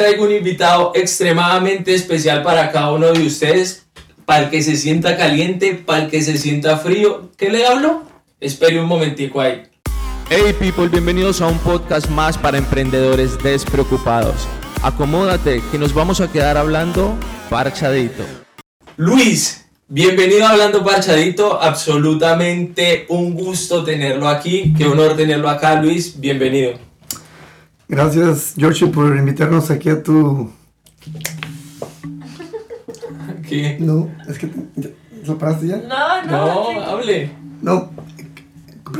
traigo un invitado extremadamente especial para cada uno de ustedes, para el que se sienta caliente, para el que se sienta frío. ¿Qué le hablo? Espere un momentico ahí. Hey people, bienvenidos a un podcast más para emprendedores despreocupados. Acomódate que nos vamos a quedar hablando parchadito. Luis, bienvenido a Hablando Parchadito, absolutamente un gusto tenerlo aquí, qué honor tenerlo acá Luis, bienvenido. Gracias, George, por invitarnos aquí a tu. ¿Qué? No, es que. ¿Lo paraste ya? No, no. No, hable. No.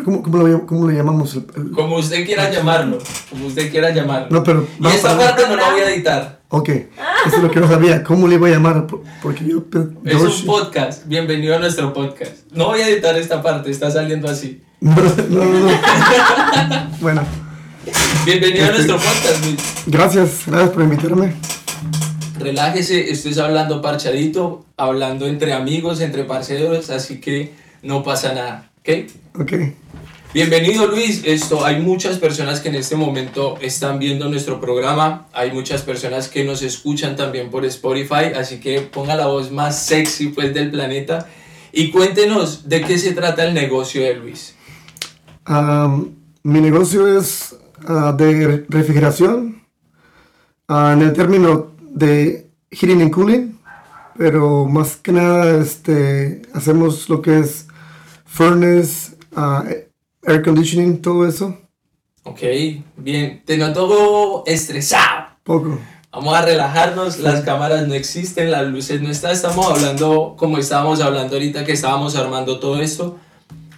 ¿Cómo, cómo, lo, cómo lo llamamos? El- el- Como usted quiera llamarlo, como usted quiera llamarlo. No, pero. y vamos esta a- parte no la voy a editar. Ok, eso es lo que no sabía. ¿Cómo le iba a llamar? Por- Porque yo. pe- Es George- un podcast, bienvenido a nuestro podcast. No voy a editar esta parte, está saliendo así. No, no. no. bueno, Bienvenido a Este- nuestro podcast, Luis. gracias. Gracias por invitarme. Relájese, estés hablando parchadito, hablando entre amigos, entre parceros, así que no pasa nada, ¿ok? Ok. Bienvenido Luis, esto hay muchas personas que en este momento están viendo nuestro programa, hay muchas personas que nos escuchan también por Spotify, así que ponga la voz más sexy pues del planeta y cuéntenos de qué se trata el negocio de Luis. Mi negocio es ah, de refrigeración, ah, en el término de heating and cooling, pero más que nada este, hacemos lo que es furnace, ah, air conditioning, todo eso, Ok, bien, te noto estresado. poco. Vamos a relajarnos, las cámaras no existen, las luces no están, estamos hablando como estábamos hablando ahorita que estábamos armando todo esto.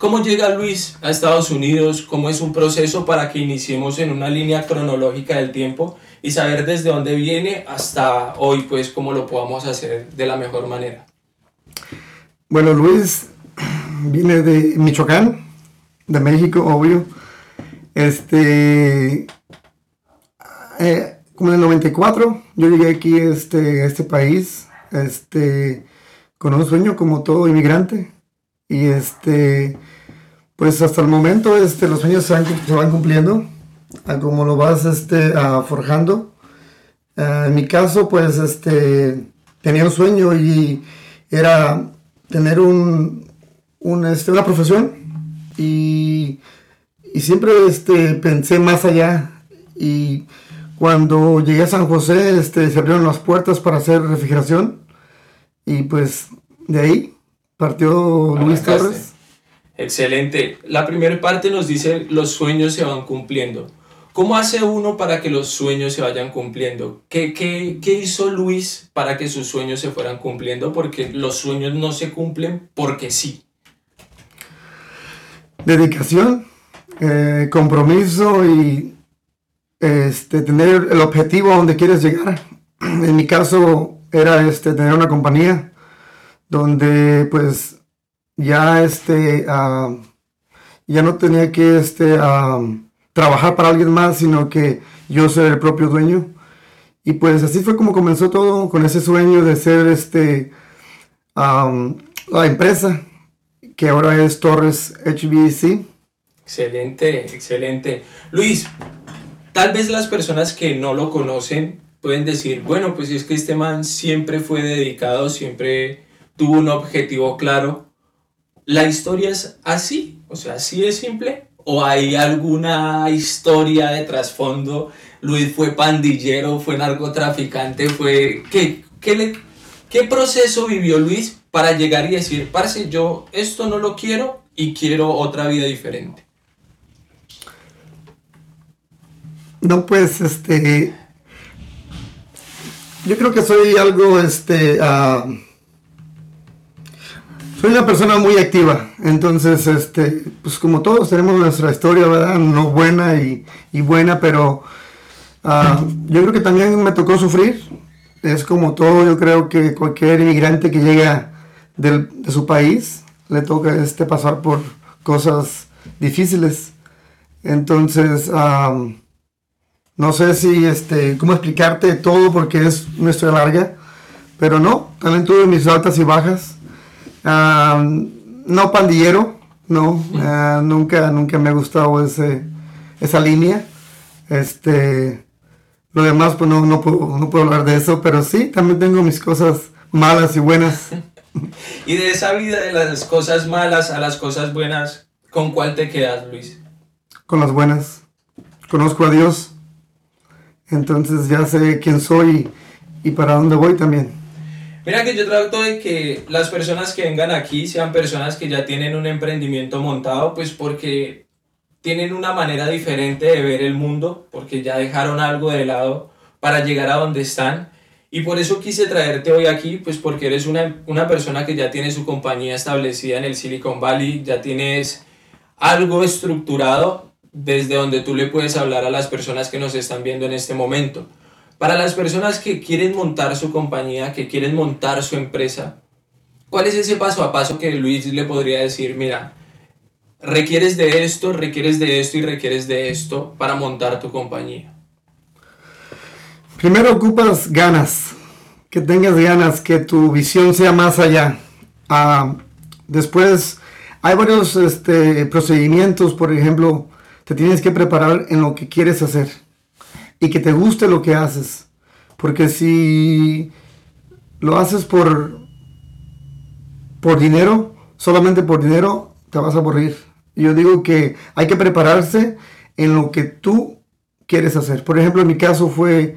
¿Cómo llega Luis a Estados Unidos? ¿Cómo es un proceso para que iniciemos en una línea cronológica del tiempo y saber desde dónde viene hasta hoy, pues cómo lo podamos hacer de la mejor manera? Bueno, Luis viene de Michoacán, de México, obvio. Este, eh, como en el 94, yo llegué aquí este, a este país, este, con un sueño como todo inmigrante. Y este, pues hasta el momento este, los sueños se van, se van cumpliendo, a como lo vas este, forjando. En mi caso, pues este, tenía un sueño y era tener un, un, este, una profesión y, y siempre este, pensé más allá y cuando llegué a San José este, se abrieron las puertas para hacer refrigeración y pues de ahí partió Luis. Torres. Excelente. La primera parte nos dice los sueños se van cumpliendo. ¿Cómo hace uno para que los sueños se vayan cumpliendo? ¿Qué, qué, qué hizo Luis para que sus sueños se fueran cumpliendo? Porque los sueños no se cumplen porque sí. dedicación, eh, compromiso y este, tener el objetivo a donde quieres llegar. En mi caso era este, tener una compañía donde pues ya, este, ah, ya no tenía que este, ah, trabajar para alguien más, sino que yo ser el propio dueño. Y pues así fue como comenzó todo, con ese sueño de ser este, ah, la empresa que ahora es Torres HVAC. Excelente, excelente. Luis, tal vez las personas que no lo conocen pueden decir, bueno, pues es que este man siempre fue dedicado, siempre tuvo un objetivo claro. ¿La historia es así? O sea, ¿así es simple? ¿O hay alguna historia de trasfondo? Luis fue pandillero, fue narcotraficante, fue... ¿Qué, qué, proceso vivió Luis para llegar y decir, parce, yo esto no lo quiero y quiero otra vida diferente? No, pues, este. Yo creo que soy algo, este. ah, soy una persona muy activa. Entonces, este. Pues como todos tenemos nuestra historia, ¿verdad? No buena y, y buena, pero. ah, yo creo que también me tocó sufrir. Es como todo, yo creo que cualquier inmigrante que llega del- de su país le toca este, pasar por cosas difíciles. Entonces, no sé si, este, cómo explicarte todo porque es una historia larga, pero no, también tuve mis altas y bajas. Am, no pandillero, no, ah, nunca, nunca me ha gustado ese, esa línea. Este, Lo demás, pues no, no, puedo, no puedo hablar de eso, pero sí, también tengo mis cosas malas y buenas. y de esa vida de las cosas malas a las cosas buenas, ¿con cuál te quedas, Luis? Con las buenas. Conozco a Dios, entonces ya sé quién soy y para dónde voy también. Mira que yo trato de que las personas que vengan aquí sean personas que ya tienen un emprendimiento montado, pues porque tienen una manera diferente de ver el mundo, porque ya dejaron algo de lado para llegar a donde están. Y por eso quise traerte hoy aquí, pues porque eres una, una persona que ya tiene su compañía establecida en el Silicon Valley, ya tienes algo estructurado desde donde tú le puedes hablar a las personas que nos están viendo en este momento. Para las personas que quieren montar su compañía, que quieren montar su empresa, ¿cuál es ese paso a paso que Luis le podría decir, mira, requieres de esto, requieres de esto y requieres de esto para montar tu compañía? Primero ocupas ganas, que tengas ganas, que tu visión sea más allá. Ah, después hay varios este, procedimientos, por ejemplo, te tienes que preparar en lo que quieres hacer y que te guste lo que haces. Porque si lo haces por, por dinero, solamente por dinero, te vas a aburrir. Yo digo que hay que prepararse en lo que tú quieres hacer. Por ejemplo, en mi caso fue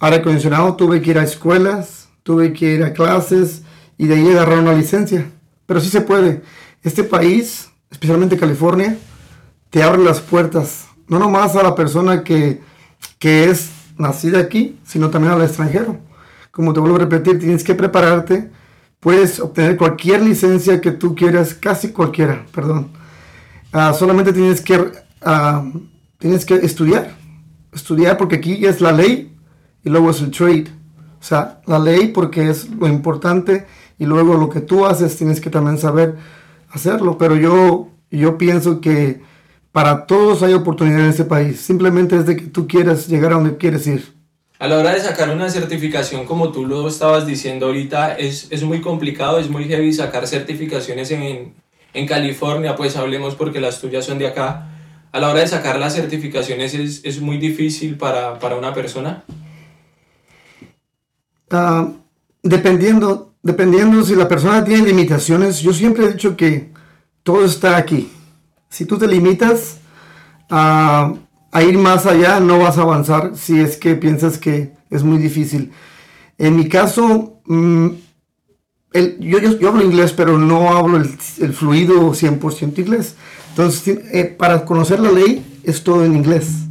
aire acondicionado, tuve que ir a escuelas, tuve que ir a clases y de ahí agarrar una licencia. Pero sí se puede. Este país, especialmente California, te abre las puertas. No nomás a la persona que que es nacida aquí, sino también al extranjero. Como te vuelvo a repetir, tienes que prepararte. Puedes obtener cualquier licencia que tú quieras, casi cualquiera, perdón. Ah, solamente tienes que, ah, tienes que estudiar. Estudiar porque aquí es la ley y luego es el trade. O sea, la ley porque es lo importante y luego lo que tú haces tienes que también saber hacerlo. Pero yo, yo pienso que para todos hay oportunidad en este país. Simplemente es de que tú quieras llegar a donde quieres ir. A la hora de sacar una certificación, como tú lo estabas diciendo ahorita, es, es muy complicado, es muy heavy sacar certificaciones en, en California, pues hablemos porque las tuyas son de acá. A la hora de sacar las certificaciones es, es muy difícil para, para una persona. Uh, dependiendo, dependiendo si la persona tiene limitaciones, yo siempre he dicho que todo está aquí. Si tú te limitas a, ir más allá, no vas a avanzar si es que piensas que es muy difícil. En mi caso, mm, yo, hablo inglés, pero no hablo el, fluido 100% inglés. Entonces, eh, para conocer la ley es todo en inglés.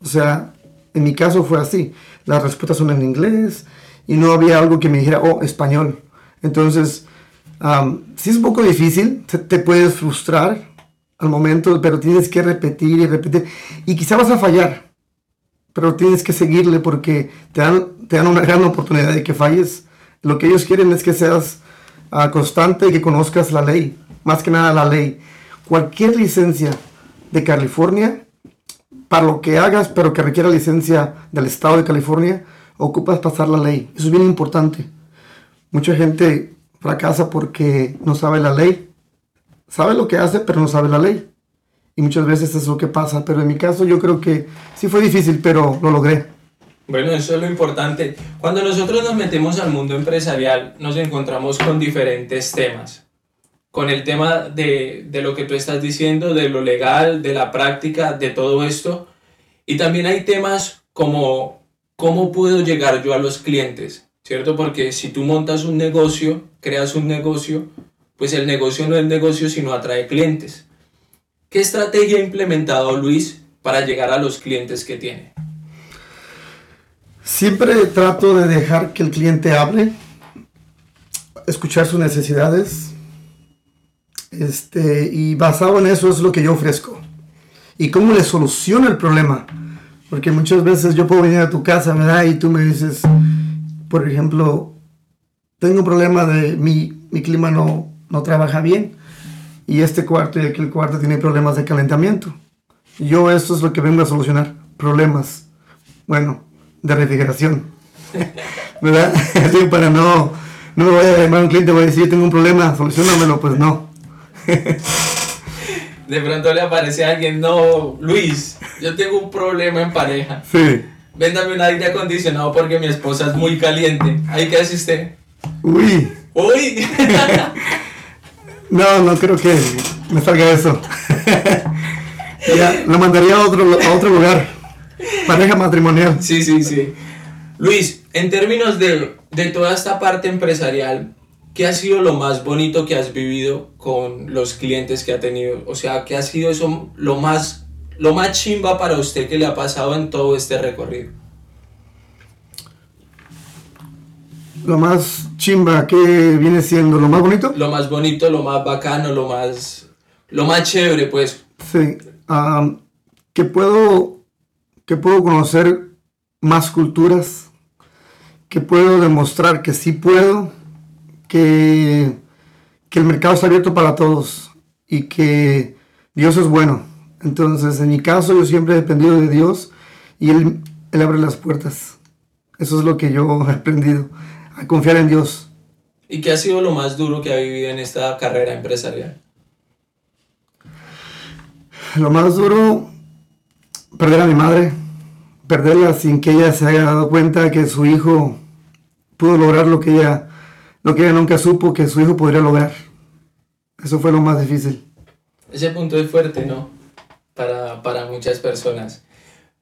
O sea, en mi caso fue así. Las respuestas son en inglés y no había algo que me dijera, oh, español. Entonces, si es un poco difícil, te puedes frustrar, al momento, pero tienes que repetir y repetir. Y quizá vas a fallar, pero tienes que seguirle porque te dan, te dan una gran oportunidad de que falles. Lo que ellos quieren es que seas uh, constante y que conozcas la ley, más que nada la ley. Cualquier licencia de California, para lo que hagas, pero que requiera licencia del estado de California, ocupas pasar la ley. Eso es bien importante. Mucha gente fracasa porque no sabe la ley sabe lo que hace, pero no sabe la ley. Y muchas veces es lo que pasa, pero en mi caso yo creo que sí fue difícil, pero lo logré. Bueno, eso es lo importante. Cuando nosotros nos metemos al mundo empresarial, nos encontramos con diferentes temas. Con el tema de, de lo que tú estás diciendo, de lo legal, de la práctica, de todo esto. Y también hay temas como cómo puedo llegar yo a los clientes, ¿cierto? Porque si tú montas un negocio, creas un negocio, pues el negocio no es negocio sino atrae clientes. ¿Qué estrategia ha implementado Luis para llegar a los clientes que tiene? Siempre trato de dejar que el cliente hable, escuchar sus necesidades, este, y basado en eso es lo que yo ofrezco. Y cómo le soluciona el problema. Porque muchas veces yo puedo venir a tu casa, ¿verdad? Y tú me dices, por ejemplo, tengo un problema de mi, mi clima no, no trabaja bien y este cuarto y aquel cuarto tiene problemas de calentamiento. Yo esto es lo que vengo a solucionar, problemas, bueno, de refrigeración. ¿Verdad? Así para no, no me voy a llamar a un cliente y voy a decir, yo tengo un problema, solucionamelo, pues no. de pronto le aparece a alguien, no, Luis, yo tengo un problema en pareja. Sí. véndame un aire acondicionado porque mi esposa es muy caliente. ¿Ahí qué hace usted? Uy, Uy, no, no creo que me salga eso. ya, lo mandaría a otro, a otro lugar. Pareja matrimonial. sí, sí, sí. Luis, en términos de, de toda esta parte empresarial, ¿qué ha sido lo más bonito que has vivido con los clientes que ha tenido? O sea, ¿qué ha sido eso lo más, lo más chimba para usted que le ha pasado en todo este recorrido? Lo más chimba que viene siendo, lo más bonito. Lo más bonito, lo más bacano, lo más, lo más chévere, pues. Sí, que puedo, que puedo conocer más culturas, que puedo demostrar que sí puedo, que, que el mercado está abierto para todos y que Dios es bueno. Entonces, en mi caso, yo siempre he dependido de Dios y Él, él abre las puertas. Eso es lo que yo he aprendido, a confiar en Dios. ¿Y qué ha sido lo más duro que ha vivido en esta carrera empresarial? Lo más duro, perder a mi madre, perderla sin que ella se haya dado cuenta que su hijo pudo lograr lo que ella, lo que ella nunca supo que su hijo podría lograr. Eso fue lo más difícil. Ese punto es fuerte, ¿no? Para, para muchas personas.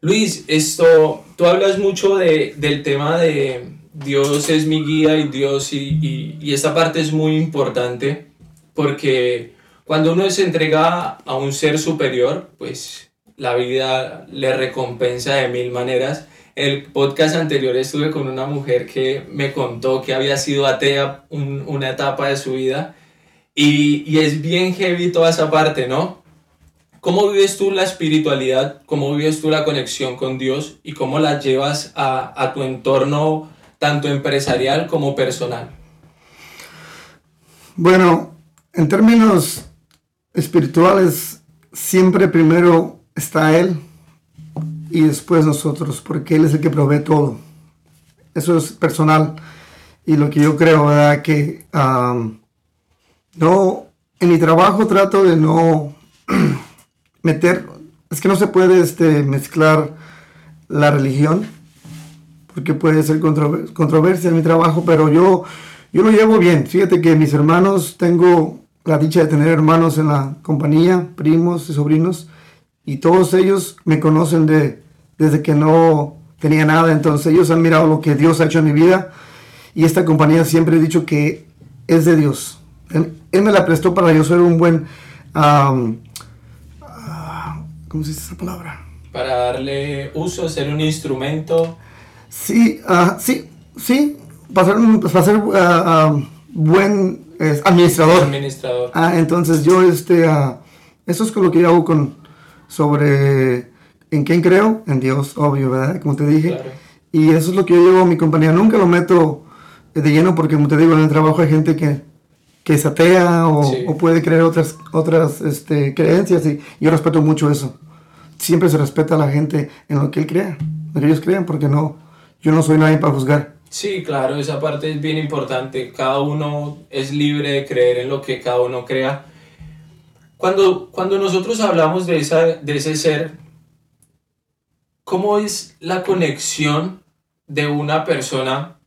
Luis, esto, tú hablas mucho de, del tema de Dios es mi guía y Dios y, y, esta parte es muy importante porque cuando uno se entrega a un ser superior, pues la vida le recompensa de mil maneras. El podcast anterior estuve con una mujer que me contó que había sido atea un- una etapa de su vida y, y es bien heavy toda esa parte, ¿no? ¿Cómo vives tú la espiritualidad? ¿Cómo vives tú la conexión con Dios? ¿Y cómo la llevas a, a tu entorno tanto empresarial como personal? Bueno, en términos espirituales, siempre primero está Él y después nosotros, porque Él es el que provee todo. Eso es personal y lo que yo creo, ¿verdad? Que am, no, en mi trabajo trato de no meter, es que no se puede este, mezclar la religión, porque puede ser controver- controversia en mi trabajo, pero yo, yo lo llevo bien. Fíjate que mis hermanos, tengo la dicha de tener hermanos en la compañía, primos y sobrinos, y todos ellos me conocen de, desde que no tenía nada, entonces ellos han mirado lo que Dios ha hecho en mi vida, y esta compañía siempre he dicho que es de Dios. Él, él me la prestó para yo ser un buen... am, ah, ¿Cómo se dice esa palabra? Para darle uso, ser un instrumento. Sí, ah, sí, sí, para ser, para ser ah, buen eh, administrador. administrador. Ah, entonces yo, este, eso es con lo que yo hago con, sobre, ¿en quién creo? En Dios, obvio, ¿verdad? Como te dije. Claro. Y eso es lo que yo llevo a mi compañía. Nunca lo meto de lleno porque, como te digo, en el trabajo hay gente que, que es atea o, Sí. o puede creer otras, otras este, creencias y yo respeto mucho eso. Siempre se respeta a la gente en lo que él crea, lo que ellos crean, porque no, yo no soy nadie para juzgar. Sí, claro, esa parte es bien importante. Cada uno es libre de creer en lo que cada uno crea. Cuando, cuando nosotros hablamos de, esa, de ese ser, ¿cómo es la conexión de una persona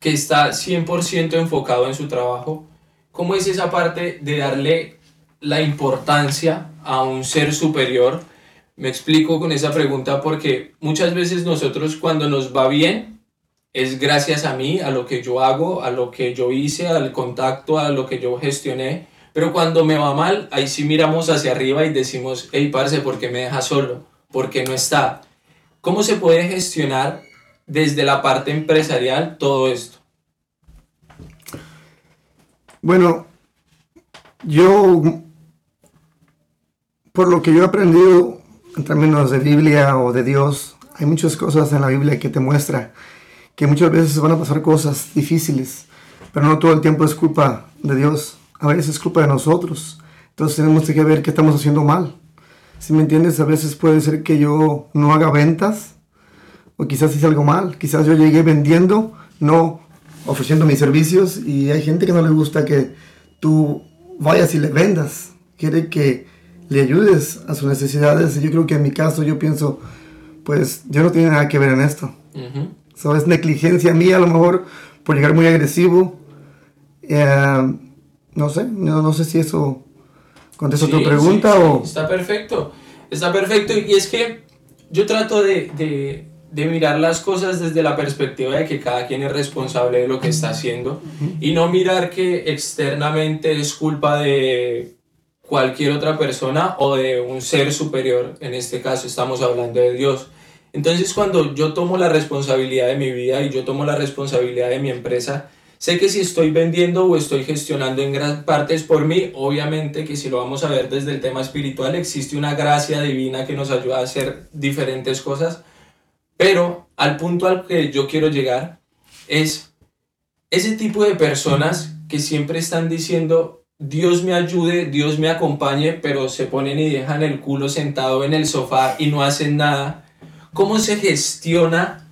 que está 100% enfocado en su trabajo? ¿Cómo es esa parte de darle la importancia a un ser superior? Me explico con esa pregunta porque muchas veces nosotros cuando nos va bien, es gracias a mí, a lo que yo hago, a lo que yo hice, al contacto, a lo que yo gestioné. Pero cuando me va mal, ahí sí miramos hacia arriba y decimos, hey, parce, ¿por qué me deja solo? ¿Por qué no está? ¿Cómo se puede gestionar desde la parte empresarial todo esto? Bueno, yo, por lo que yo he aprendido en términos de Biblia o de Dios, hay muchas cosas en la Biblia que te muestra que muchas veces van a pasar cosas difíciles, pero no todo el tiempo es culpa de Dios, a veces es culpa de nosotros. Entonces tenemos que ver qué estamos haciendo mal. Si me entiendes, a veces puede ser que yo no haga ventas, o quizás hice algo mal, quizás yo llegué vendiendo, no ofreciendo mis servicios, y hay gente que no le gusta que tú vayas y le vendas, quiere que le ayudes a sus necesidades. Y yo creo que en mi caso yo pienso, pues yo no tiene nada que ver en esto. Ujú. So, es negligencia mía a lo mejor por llegar muy agresivo. Eh, no sé, no, no sé si eso contesta Sí, tu pregunta sí, sí, o... Está perfecto, está perfecto. Y es que yo trato de, de- de mirar las cosas desde la perspectiva de que cada quien es responsable de lo que está haciendo y no mirar que externamente es culpa de cualquier otra persona o de un ser superior. En este caso estamos hablando de Dios. Entonces cuando yo tomo la responsabilidad de mi vida y yo tomo la responsabilidad de mi empresa, sé que si estoy vendiendo o estoy gestionando en gran parte es por mí, obviamente que si lo vamos a ver desde el tema espiritual, existe una gracia divina que nos ayuda a hacer diferentes cosas, pero al punto al que yo quiero llegar es ese tipo de personas que siempre están diciendo, Dios me ayude, Dios me acompañe, pero se ponen y dejan el culo sentado en el sofá y no hacen nada. ¿Cómo se gestiona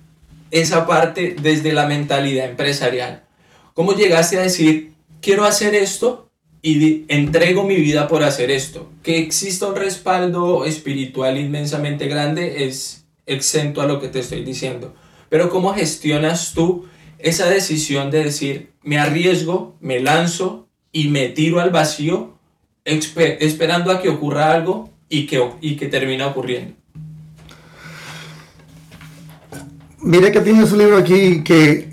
esa parte desde la mentalidad empresarial? ¿Cómo llegaste a decir, quiero hacer esto y entrego mi vida por hacer esto? Que exista un respaldo espiritual inmensamente grande es exento a lo que te estoy diciendo. Pero ¿cómo gestionas tú esa decisión de decir, me arriesgo, me lanzo y me tiro al vacío esperando a que ocurra algo y que, y que termina ocurriendo? Mira que tienes un libro aquí que,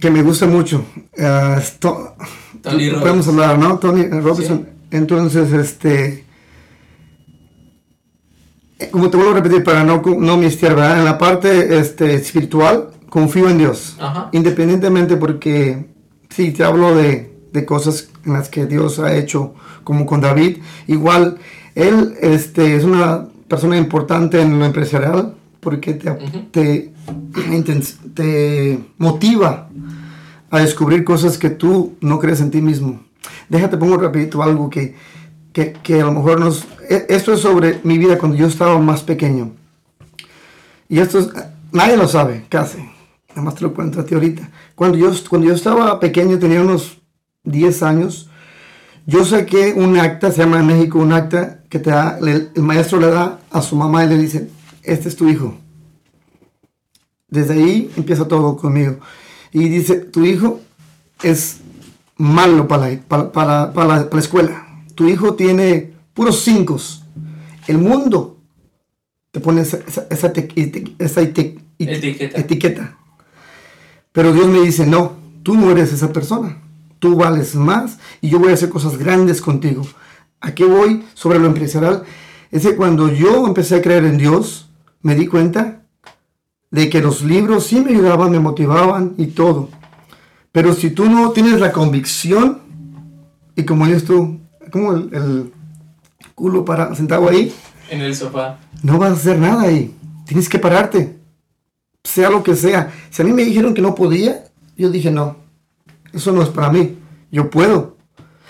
que me gusta mucho. Ah, Tony podemos Robbins. hablar, ¿no? Tony Robinson. Entonces, este... eh, Como te vuelvo a repetir, para no, no mistiar, ¿verdad? En la parte este, espiritual, confío en Dios. Ajá. Independientemente porque, sí, te hablo de, de cosas en las que Dios ha hecho, como con David. Igual, él este, es una persona importante en lo empresarial porque te, te, te motiva a descubrir cosas que tú no crees en ti mismo. Déjate pongo rapidito algo que, que, que a lo mejor nos... e- Esto es sobre mi vida cuando yo estaba más pequeño. Y esto es, nadie lo sabe, casi. Nada más te lo cuento a ti ahorita. Cuando yo, cuando yo estaba pequeño, tenía unos 10 años, yo saqué un acta, se llama en México un acta, que te da, el maestro le da a su mamá y le dice, este es tu hijo. Desde ahí empieza todo conmigo. Y dice, tu hijo es malo para la, para, para- para la- escuela. Tu hijo tiene puros cinco. El mundo te pone esa, esa, esa te- eti- esa eti- eti- Etiqueta. etiqueta. Pero Dios me dice, no, tú no eres esa persona. Tú vales más y yo voy a hacer cosas grandes contigo. ¿A qué voy sobre lo empresarial? Es que cuando yo empecé a creer en Dios, me di cuenta de que los libros sí me ayudaban, me motivaban y todo. Pero si tú no tienes la convicción, y como dices tú, como el, el culo para, sentado ahí, En el sofá. no vas a hacer nada ahí. Tienes que pararte. Sea lo que sea. Si a mí me dijeron que no podía, yo dije no. Eso no es para mí. Yo puedo.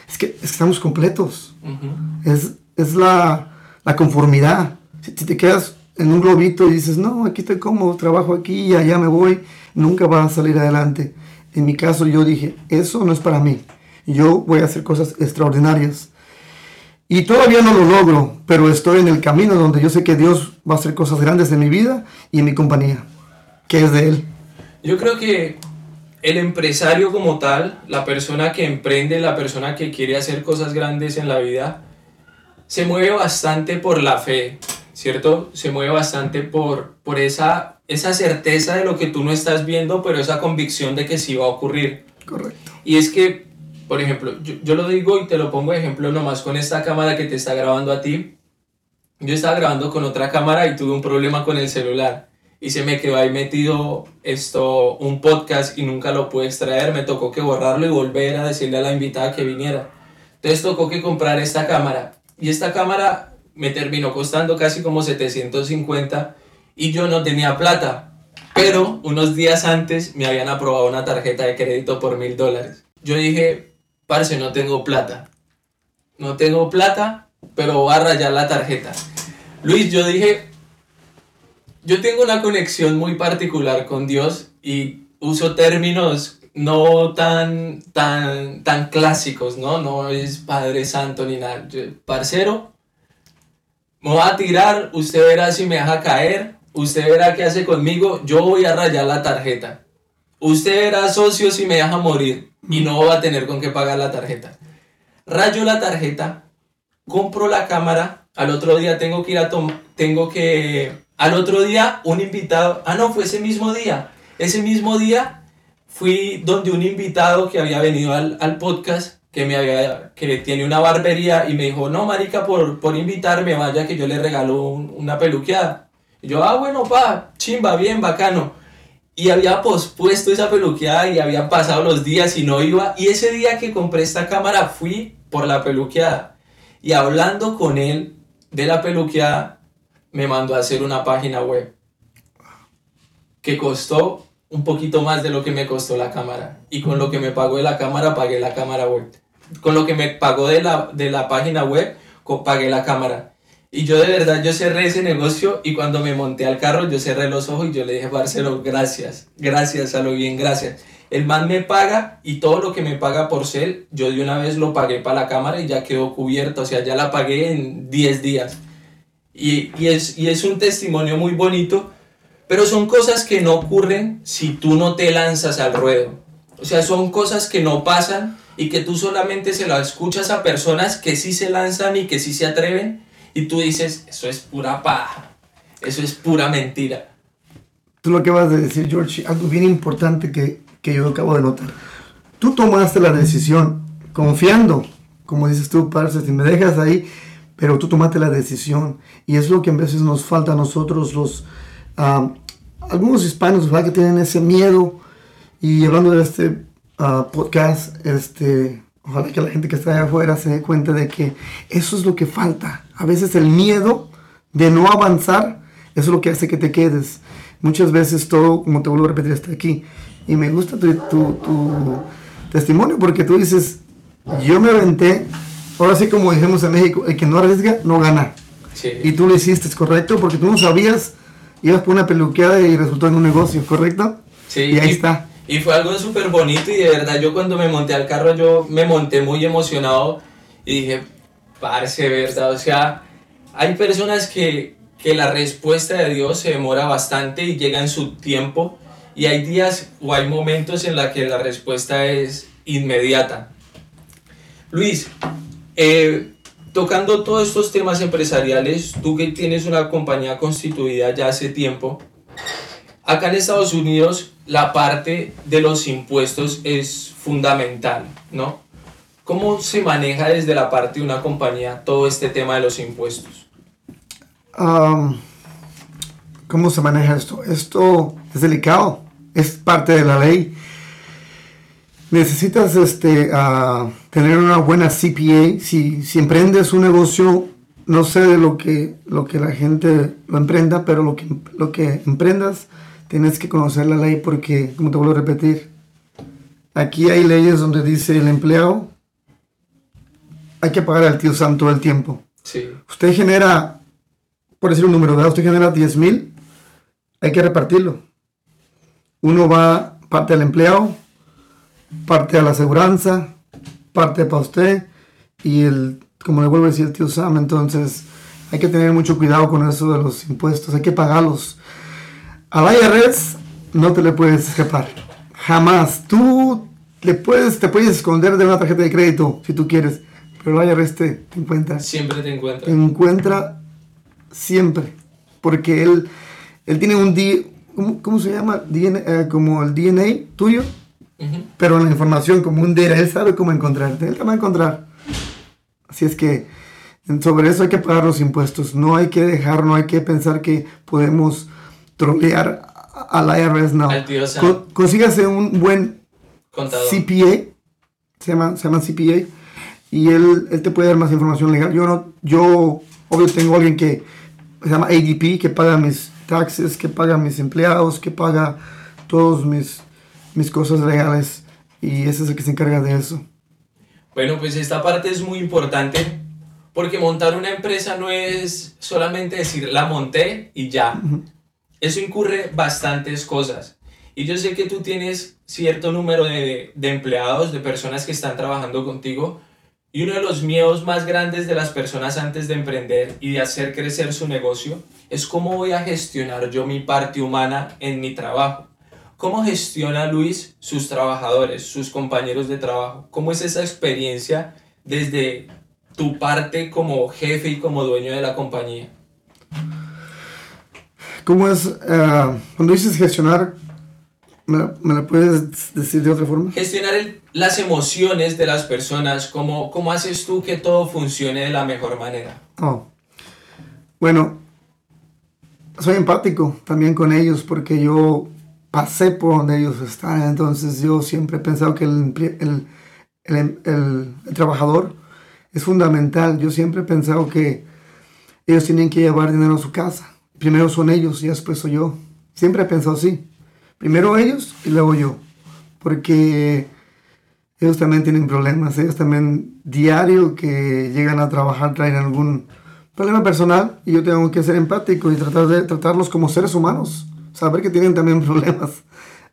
Es que, es que estamos completos. Ujú. Es, es la, la conformidad. Si, si te quedas en un globito y dices, no, aquí estoy cómodo, trabajo aquí y allá me voy, nunca vas a salir adelante. En mi caso yo dije, eso no es para mí. Yo voy a hacer cosas extraordinarias. Y todavía no lo logro, pero estoy en el camino donde yo sé que Dios va a hacer cosas grandes en mi vida y en mi compañía, que es de Él. Yo creo que el empresario como tal, la persona que emprende, la persona que quiere hacer cosas grandes en la vida, se mueve bastante por la fe, ¿cierto? Se mueve bastante por, por esa, esa certeza de lo que tú no estás viendo, pero esa convicción de que sí va a ocurrir. Correcto. Y es que, por ejemplo, yo, yo lo digo y te lo pongo de ejemplo nomás con esta cámara que te está grabando a ti. Yo estaba grabando con otra cámara y tuve un problema con el celular. Y se me quedó ahí metido esto, un podcast y nunca lo pude extraer. Me tocó que borrarlo y volver a decirle a la invitada que viniera. Entonces tocó que comprar esta cámara. Y esta cámara me terminó costando casi como 750 y yo no tenía plata. Pero unos días antes me habían aprobado una tarjeta de crédito por mil dólares. Yo dije, parce, no tengo plata. No tengo plata, pero voy a rayar la tarjeta. Luis, yo dije, yo tengo una conexión muy particular con Dios y uso términos no tan, tan, tan clásicos, ¿no? No es Padre Santo ni nada. Parcero, me voy a tirar, usted verá si me deja caer usted verá qué hace conmigo, yo voy a rayar la tarjeta. Usted verá socio si me deja morir y no va a tener con qué pagar la tarjeta. Rayo la tarjeta, compro la cámara, al otro día tengo que ir a tengo que, al otro día un invitado, ah no, fue ese mismo día, ese mismo día fui donde un invitado que había venido al, al podcast, que, me había, que tiene una barbería y me dijo, no, marica, por, por invitarme, vaya que yo le regalo una peluqueada. Y yo, ah, bueno, pa, chimba, bien, bacano. Y había pospuesto esa peluqueada y habían pasado los días y no iba. Y ese día que compré esta cámara fui por la peluqueada. Y hablando con él de la peluqueada, me mandó a hacer una página web que costó un poquito más de lo que me costó la cámara. Y con lo que me pagó de la cámara, pagué la cámara web. Con lo que me pagó de la, de la página web, pagué la cámara. Y yo de verdad, yo cerré ese negocio y cuando me monté al carro, yo cerré los ojos y yo le dije, Barcelona, gracias, gracias a lo bien, gracias. El man me paga y todo lo que me paga por ser, yo de una vez lo pagué para la cámara y ya quedó cubierto, o sea, ya la pagué en 10 días. Y, y, es, y es un testimonio muy bonito pero son cosas que no ocurren si tú no te lanzas al ruedo. O sea, son cosas que no pasan y que tú solamente se las escuchas a personas que sí se lanzan y que sí se atreven y tú dices, eso es pura paja, eso es pura mentira. Tú lo que vas a decir, George, algo bien importante que, que yo acabo de notar. Tú tomaste la decisión confiando, como dices tú, parce, si me dejas ahí, pero tú tomaste la decisión y es lo que a veces nos falta a nosotros los algunos hispanos que tienen ese miedo y hablando de este ah, podcast, este, ojalá que la gente que está allá afuera se dé cuenta de que eso es lo que falta. A veces el miedo de no avanzar, eso es lo que hace que te quedes. Muchas veces todo, como te vuelvo a repetir, está aquí. Y me gusta tu, tu, testimonio porque tú dices, yo me aventé, ahora sí como dijimos en México, el que no arriesga, no gana. Y tú lo hiciste, ¿es correcto? Porque tú no sabías ibas por una peluqueada y resultó en un negocio, ¿correcto? Sí. Y ahí está. Y fue algo súper bonito y de verdad yo cuando me monté al carro yo me monté muy emocionado y dije, parce, ¿verdad? O sea, hay personas que, que la respuesta de Dios se demora bastante y llega en su tiempo y hay días o hay momentos en los que la respuesta es inmediata. Luis, eh, tocando todos estos temas empresariales, tú que tienes una compañía constituida ya hace tiempo, acá en Estados Unidos la parte de los impuestos es fundamental, ¿no? ¿Cómo se maneja desde la parte de una compañía todo este tema de los impuestos? ¿Cómo se maneja esto? Esto es delicado, es parte de la ley necesitas este, tener una buena CPA. Si, si emprendes un negocio, no sé de lo que, lo que la gente lo emprenda, pero lo que, lo que emprendas, tienes que conocer la ley porque, como te vuelvo a repetir, aquí hay leyes donde dice el empleado hay que pagar al tío Sam todo el tiempo. Sí. Usted genera, por decir un número, ¿verdad? usted genera 10 mil, hay que repartirlo. Uno va parte al empleado, parte a la aseguranza, parte para usted y el, como le vuelvo a decir el tío Sam, entonces hay que tener mucho cuidado con eso de los impuestos, hay que pagarlos. Al IRS no te le puedes escapar, jamás. Tú le puedes, te puedes esconder de una tarjeta de crédito si tú quieres, pero el IRS te, encuentra. Siempre te encuentra. Te encuentra siempre, porque él, él tiene un, ¿cómo, ¿cómo, se llama? Eh, como el DNA tuyo pero la información como un día, él sabe cómo encontrarte, él te va a encontrar. Así es que sobre eso hay que pagar los impuestos. No hay que dejar, no hay que pensar que podemos trolear al IRS, no. consígase un buen CPA, se llama, se llama CPA, y él, él te puede dar más información legal. Yo no, yo obvio tengo alguien que se llama ADP, que paga mis taxes, que paga mis empleados, que paga todos mis mis cosas legales y ese es el que se encarga de eso. Bueno, pues esta parte es muy importante porque montar una empresa no es solamente decir la monté y ya. Eso incurre bastantes cosas. Y yo sé que tú tienes cierto número de, de, empleados, de personas que están trabajando contigo. Y uno de los miedos más grandes de las personas antes de emprender y de hacer crecer su negocio es cómo voy a gestionar yo mi parte humana en mi trabajo. ¿Cómo gestiona Luis sus trabajadores, sus compañeros de trabajo? ¿Cómo es esa experiencia desde tu parte como jefe y como dueño de la compañía? ¿Cómo es, eh, cuando dices gestionar, ¿me la, puedes decir de otra forma? Gestionar las emociones de las personas, ¿cómo, ¿cómo haces tú que todo funcione de la mejor manera? Oh. Bueno, soy empático también con ellos porque yo pasé por donde ellos están, entonces yo siempre he pensado que el, el, el, el, trabajador es fundamental. Yo siempre he pensado que ellos tienen que llevar dinero a su casa. Primero son ellos y después soy yo. Siempre he pensado así. Primero ellos y luego yo. Porque ellos también tienen problemas. Ellos también diario que llegan a trabajar traen algún problema personal y yo tengo que ser empático y tratar de tratarlos como seres humanos saber que tienen también problemas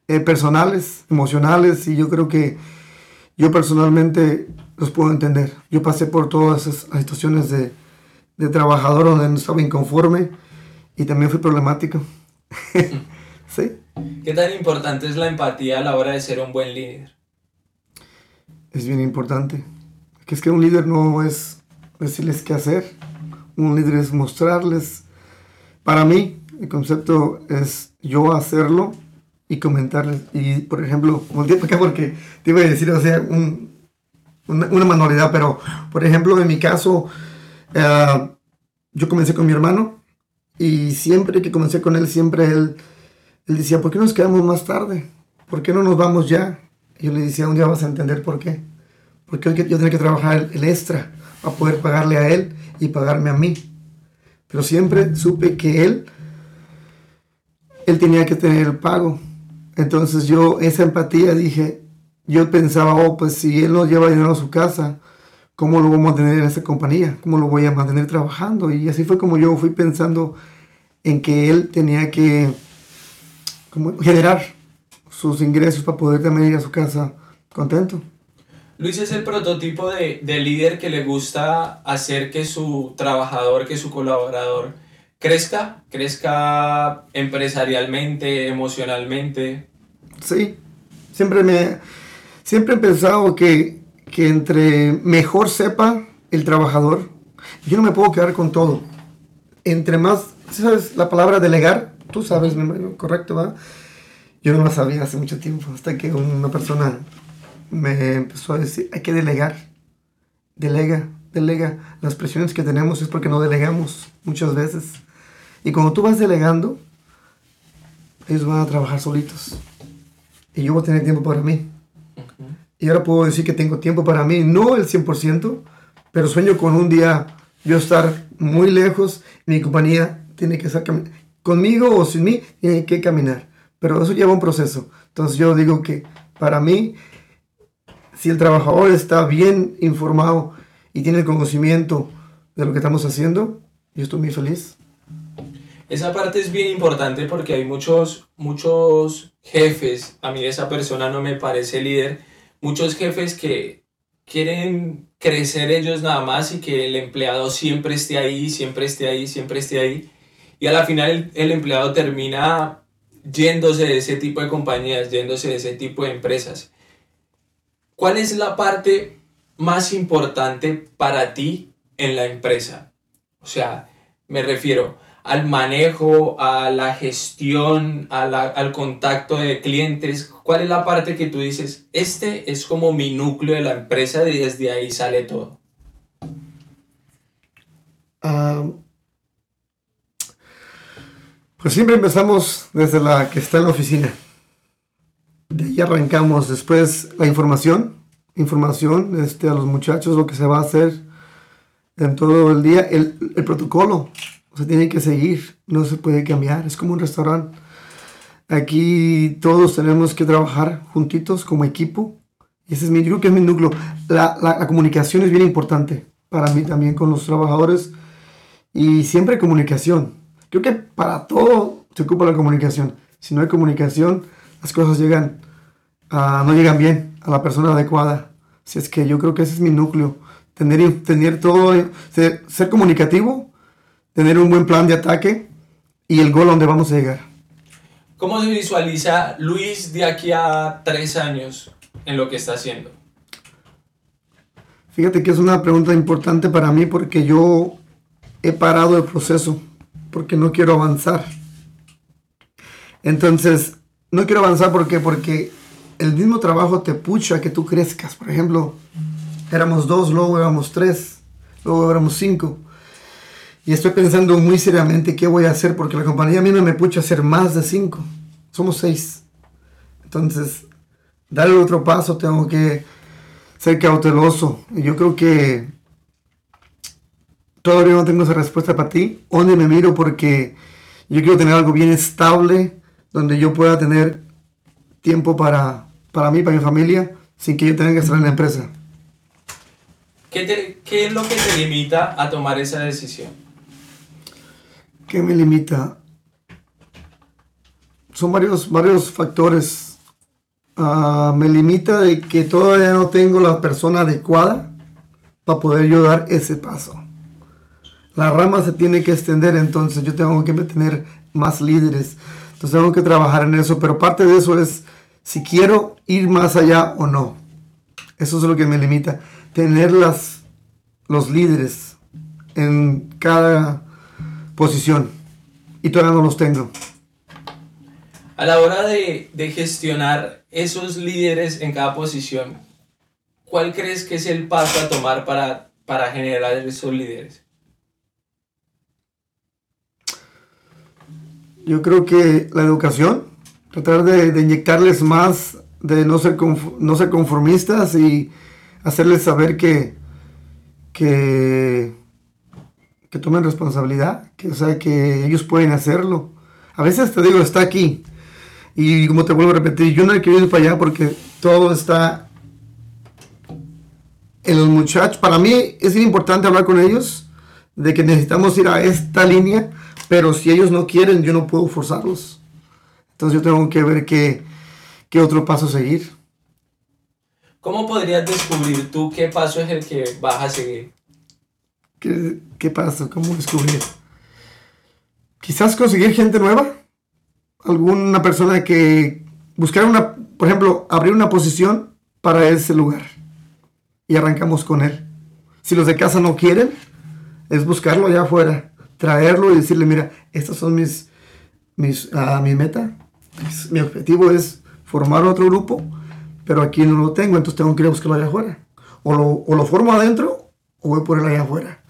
eh, personales, emocionales, y yo creo que yo personalmente los puedo entender. Yo pasé por todas esas situaciones de, de trabajador donde no estaba inconforme y también fui problemático. ¿Sí? ¿Qué tan importante es la empatía a la hora de ser un buen líder? Es bien importante. Que es que un líder no es decirles qué hacer. Un líder es mostrarles. Para mí, el concepto es yo hacerlo y comentarles. Y, por ejemplo, acá porque te iba a decir, o sea, una, manualidad, pero, por ejemplo, en mi caso, eh, yo comencé con mi hermano y siempre que comencé con él, siempre él, él decía, ¿por qué nos quedamos más tarde? ¿Por qué no nos vamos ya? Y yo le decía, un día vas a entender por qué. Porque yo tenía que trabajar el extra para poder pagarle a él y pagarme a mí. Pero siempre supe que él él tenía que tener el pago. Entonces yo, esa empatía, dije, yo pensaba, oh, pues si él no lleva dinero a su casa, ¿cómo lo vamos a tener en esa compañía? ¿Cómo lo voy a mantener trabajando? Y así fue como yo fui pensando en que él tenía que generar sus ingresos para poder también ir a su casa contento. Luis es el prototipo de, de líder que le gusta hacer que su trabajador, que su colaborador crezca, crezca empresarialmente, emocionalmente. Sí, siempre me siempre he pensado que, que entre mejor sepa el trabajador, yo no me puedo quedar con todo. Entre más, ¿sabes la palabra delegar? Tú sabes, correcto, ¿va? Yo no la sabía hace mucho tiempo, hasta que una persona me empezó a decir, hay que delegar. Delega, delega. Las presiones que tenemos es porque no delegamos muchas veces. Y cuando tú vas delegando, ellos van a trabajar solitos. Y yo voy a tener tiempo para mí. Y ahora puedo decir que tengo tiempo para mí, no el 100%, pero sueño con un día yo estar muy lejos, mi compañía tiene que estar conmigo o sin mí, tiene que caminar. Pero eso lleva un proceso. Entonces yo digo que para mí, si el trabajador está bien informado y tiene el conocimiento de lo que estamos haciendo, yo estoy muy feliz. Esa parte es bien importante porque hay muchos, muchos jefes, a mí esa persona no me parece líder, muchos jefes que quieren crecer ellos nada más y que el empleado siempre esté ahí, siempre esté ahí, siempre esté ahí. Y a la final el, empleado termina yéndose de ese tipo de compañías, yéndose de ese tipo de empresas. ¿Cuál es la parte más importante para ti en la empresa? O sea, me refiero, al manejo, a la gestión, al contacto de clientes? ¿Cuál es la parte que tú dices, este es como mi núcleo de la empresa y desde ahí sale todo? pues siempre empezamos desde la que está en la oficina. De ahí arrancamos después la información, información este, a los muchachos, lo que se va a hacer en todo el día, el, el protocolo, o sea, tiene que seguir, no se puede cambiar. Es como un restaurante. Aquí todos tenemos que trabajar juntitos como equipo. Ese es mi, creo que es mi núcleo. La, la, comunicación es bien importante para mí también con los trabajadores. Y siempre comunicación. Creo que para todo se ocupa la comunicación. Si no hay comunicación, las cosas llegan, no llegan bien a la persona adecuada. Si es que yo creo que ese es mi núcleo. tener, tener todo, ser, ser comunicativo, tener un buen plan de ataque y el gol donde vamos a llegar. ¿Cómo se visualiza Luis de aquí a tres años en lo que está haciendo? Fíjate que es una pregunta importante para mí porque yo he parado el proceso porque no quiero avanzar. Entonces, no quiero avanzar porque porque el mismo trabajo te pucha que tú crezcas. Por ejemplo, éramos dos, luego éramos tres, luego éramos cinco. Y estoy pensando muy seriamente qué voy a hacer porque la compañía a mí no me pucha hacer más de cinco. Somos seis. Entonces, darle otro paso, tengo que ser cauteloso. Y yo creo que todavía no tengo esa respuesta para ti. ¿Dónde me miro? Porque yo quiero tener algo bien estable, donde yo pueda tener tiempo para, para mí, para mi familia, sin que yo tenga que estar en la empresa. ¿Qué, ¿Qué es lo que te limita a tomar esa decisión? ¿Qué me limita? Son varios, varios factores. Ah, me limita de que todavía no tengo la persona adecuada para poder yo dar ese paso. La rama se tiene que extender, entonces yo tengo que tener más líderes. Entonces tengo que trabajar en eso, pero parte de eso es si quiero ir más allá o no. Eso es lo que me limita. Tener las, los líderes en cada posición. Y todavía no los tengo. A la hora de, de gestionar esos líderes en cada posición, ¿cuál crees que es el paso a tomar para, para generar esos líderes? Yo creo que la educación, tratar de, de inyectarles más, de no ser, no ser conformistas y hacerles saber que, que, que tomen responsabilidad, que, o sea, que ellos pueden hacerlo. A veces te digo, está aquí. Y como te vuelvo a repetir, yo no he querido ir para allá porque todo está en los muchachos. Para mí es importante hablar con ellos de que necesitamos ir a esta línea pero si ellos no quieren, yo no puedo forzarlos. Entonces yo tengo que ver qué, qué otro paso seguir. ¿Cómo podrías descubrir tú qué paso es el que vas a seguir? ¿Qué, qué paso? ¿Cómo descubrir? Quizás conseguir gente nueva. Alguna persona que... Buscar una... Por ejemplo, abrir una posición para ese lugar. Y arrancamos con él. Si los de casa no quieren, es buscarlo allá afuera traerlo y decirle, mira, estas son mis, mis, uh, mi meta, mi objetivo es formar otro grupo, pero aquí no lo tengo, entonces tengo que ir a buscarlo allá afuera. O lo, o lo formo adentro o voy por él allá afuera.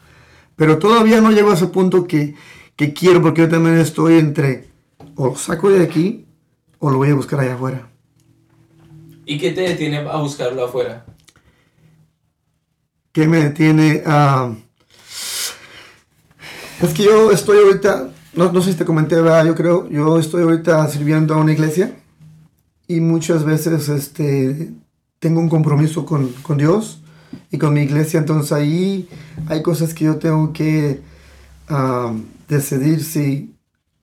Pero todavía no llego a ese punto que, que quiero, porque yo también estoy entre, o lo saco de aquí o lo voy a buscar allá afuera. ¿Y qué te detiene a buscarlo afuera? ¿Qué me detiene a... Es que yo estoy ahorita, no, no sé si te comenté, ¿verdad? yo creo, yo estoy ahorita sirviendo a una iglesia y muchas veces este, tengo un compromiso con, con Dios y con mi iglesia, entonces ahí hay cosas que yo tengo que uh, decidir si